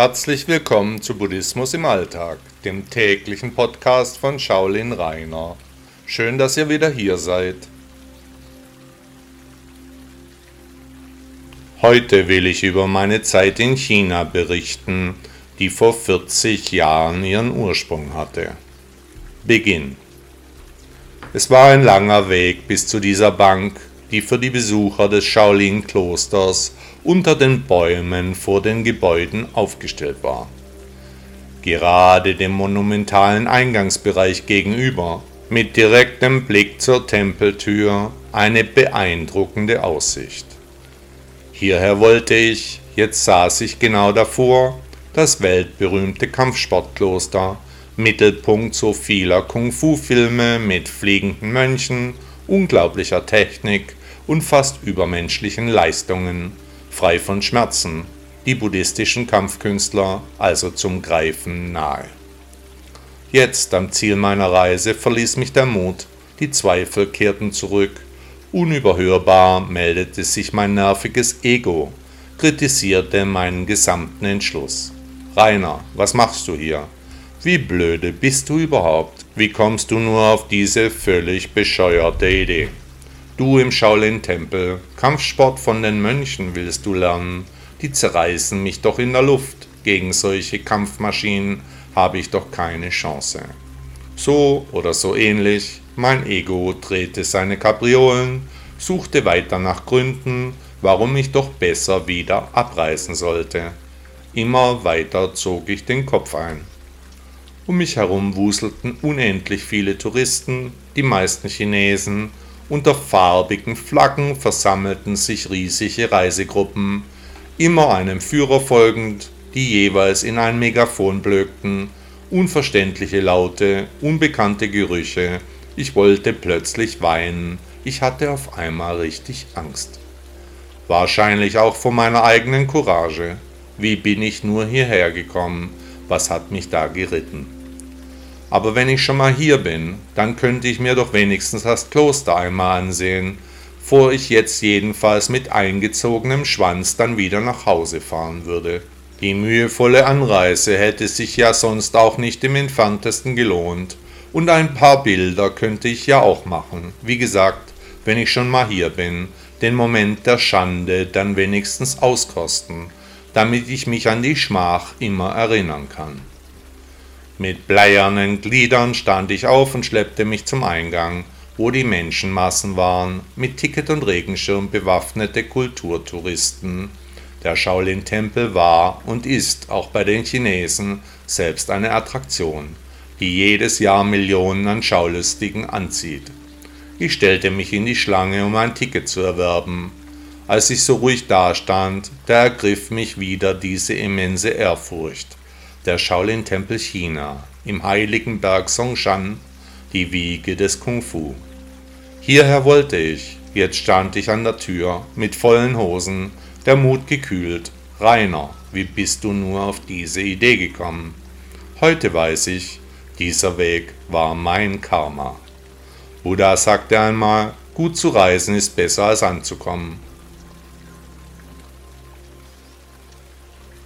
Herzlich willkommen zu Buddhismus im Alltag, dem täglichen Podcast von Shaolin Rainer. Schön, dass ihr wieder hier seid. Heute will ich über meine Zeit in China berichten, die vor 40 Jahren ihren Ursprung hatte. Beginn. Es war ein langer Weg bis zu dieser Bank, die für die Besucher des Shaolin-Klosters unter den Bäumen vor den Gebäuden aufgestellt war. Gerade dem monumentalen Eingangsbereich gegenüber, mit direktem Blick zur Tempeltür, eine beeindruckende Aussicht. Hierher wollte ich, jetzt saß ich genau davor, das weltberühmte Kampfsportkloster, Mittelpunkt so vieler Kung-Fu-Filme mit fliegenden Mönchen, unglaublicher Technik und fast übermenschlichen Leistungen, frei von Schmerzen, die buddhistischen Kampfkünstler also zum Greifen nahe. Jetzt am Ziel meiner Reise verließ mich der Mut, die Zweifel kehrten zurück, unüberhörbar meldete sich mein nerviges Ego, kritisierte meinen gesamten Entschluss. Rainer, was machst du hier? Wie blöde bist du überhaupt? Wie kommst du nur auf diese völlig bescheuerte Idee? Du im Shaolin-Tempel, Kampfsport von den Mönchen willst du lernen, die zerreißen mich doch in der Luft. Gegen solche Kampfmaschinen habe ich doch keine Chance. So oder so ähnlich, mein Ego drehte seine Kapriolen, suchte weiter nach Gründen, warum ich doch besser wieder abreißen sollte. Immer weiter zog ich den Kopf ein. Um mich herum wuselten unendlich viele Touristen, die meisten Chinesen, unter farbigen Flaggen versammelten sich riesige Reisegruppen, immer einem Führer folgend, die jeweils in ein Megafon blökten, unverständliche Laute, unbekannte Gerüche, ich wollte plötzlich weinen, ich hatte auf einmal richtig Angst. Wahrscheinlich auch vor meiner eigenen Courage. Wie bin ich nur hierher gekommen? Was hat mich da geritten? Aber wenn ich schon mal hier bin, dann könnte ich mir doch wenigstens das Kloster einmal ansehen, vor ich jetzt jedenfalls mit eingezogenem Schwanz dann wieder nach Hause fahren würde. Die mühevolle Anreise hätte sich ja sonst auch nicht im entferntesten gelohnt, und ein paar Bilder könnte ich ja auch machen, wie gesagt, wenn ich schon mal hier bin, den Moment der Schande dann wenigstens auskosten, damit ich mich an die Schmach immer erinnern kann. Mit bleiernen Gliedern stand ich auf und schleppte mich zum Eingang, wo die Menschenmassen waren, mit Ticket und Regenschirm bewaffnete Kulturtouristen. Der Shaolin-Tempel war und ist auch bei den Chinesen selbst eine Attraktion, die jedes Jahr Millionen an Schaulustigen anzieht. Ich stellte mich in die Schlange, um ein Ticket zu erwerben. Als ich so ruhig dastand, da ergriff mich wieder diese immense Ehrfurcht der Shaolin-Tempel China im heiligen Berg Songshan, die Wiege des Kung Fu. Hierher wollte ich, jetzt stand ich an der Tür, mit vollen Hosen, der Mut gekühlt. Rainer, wie bist du nur auf diese Idee gekommen? Heute weiß ich, dieser Weg war mein Karma. Buddha sagte einmal, gut zu reisen ist besser als anzukommen.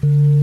Thank you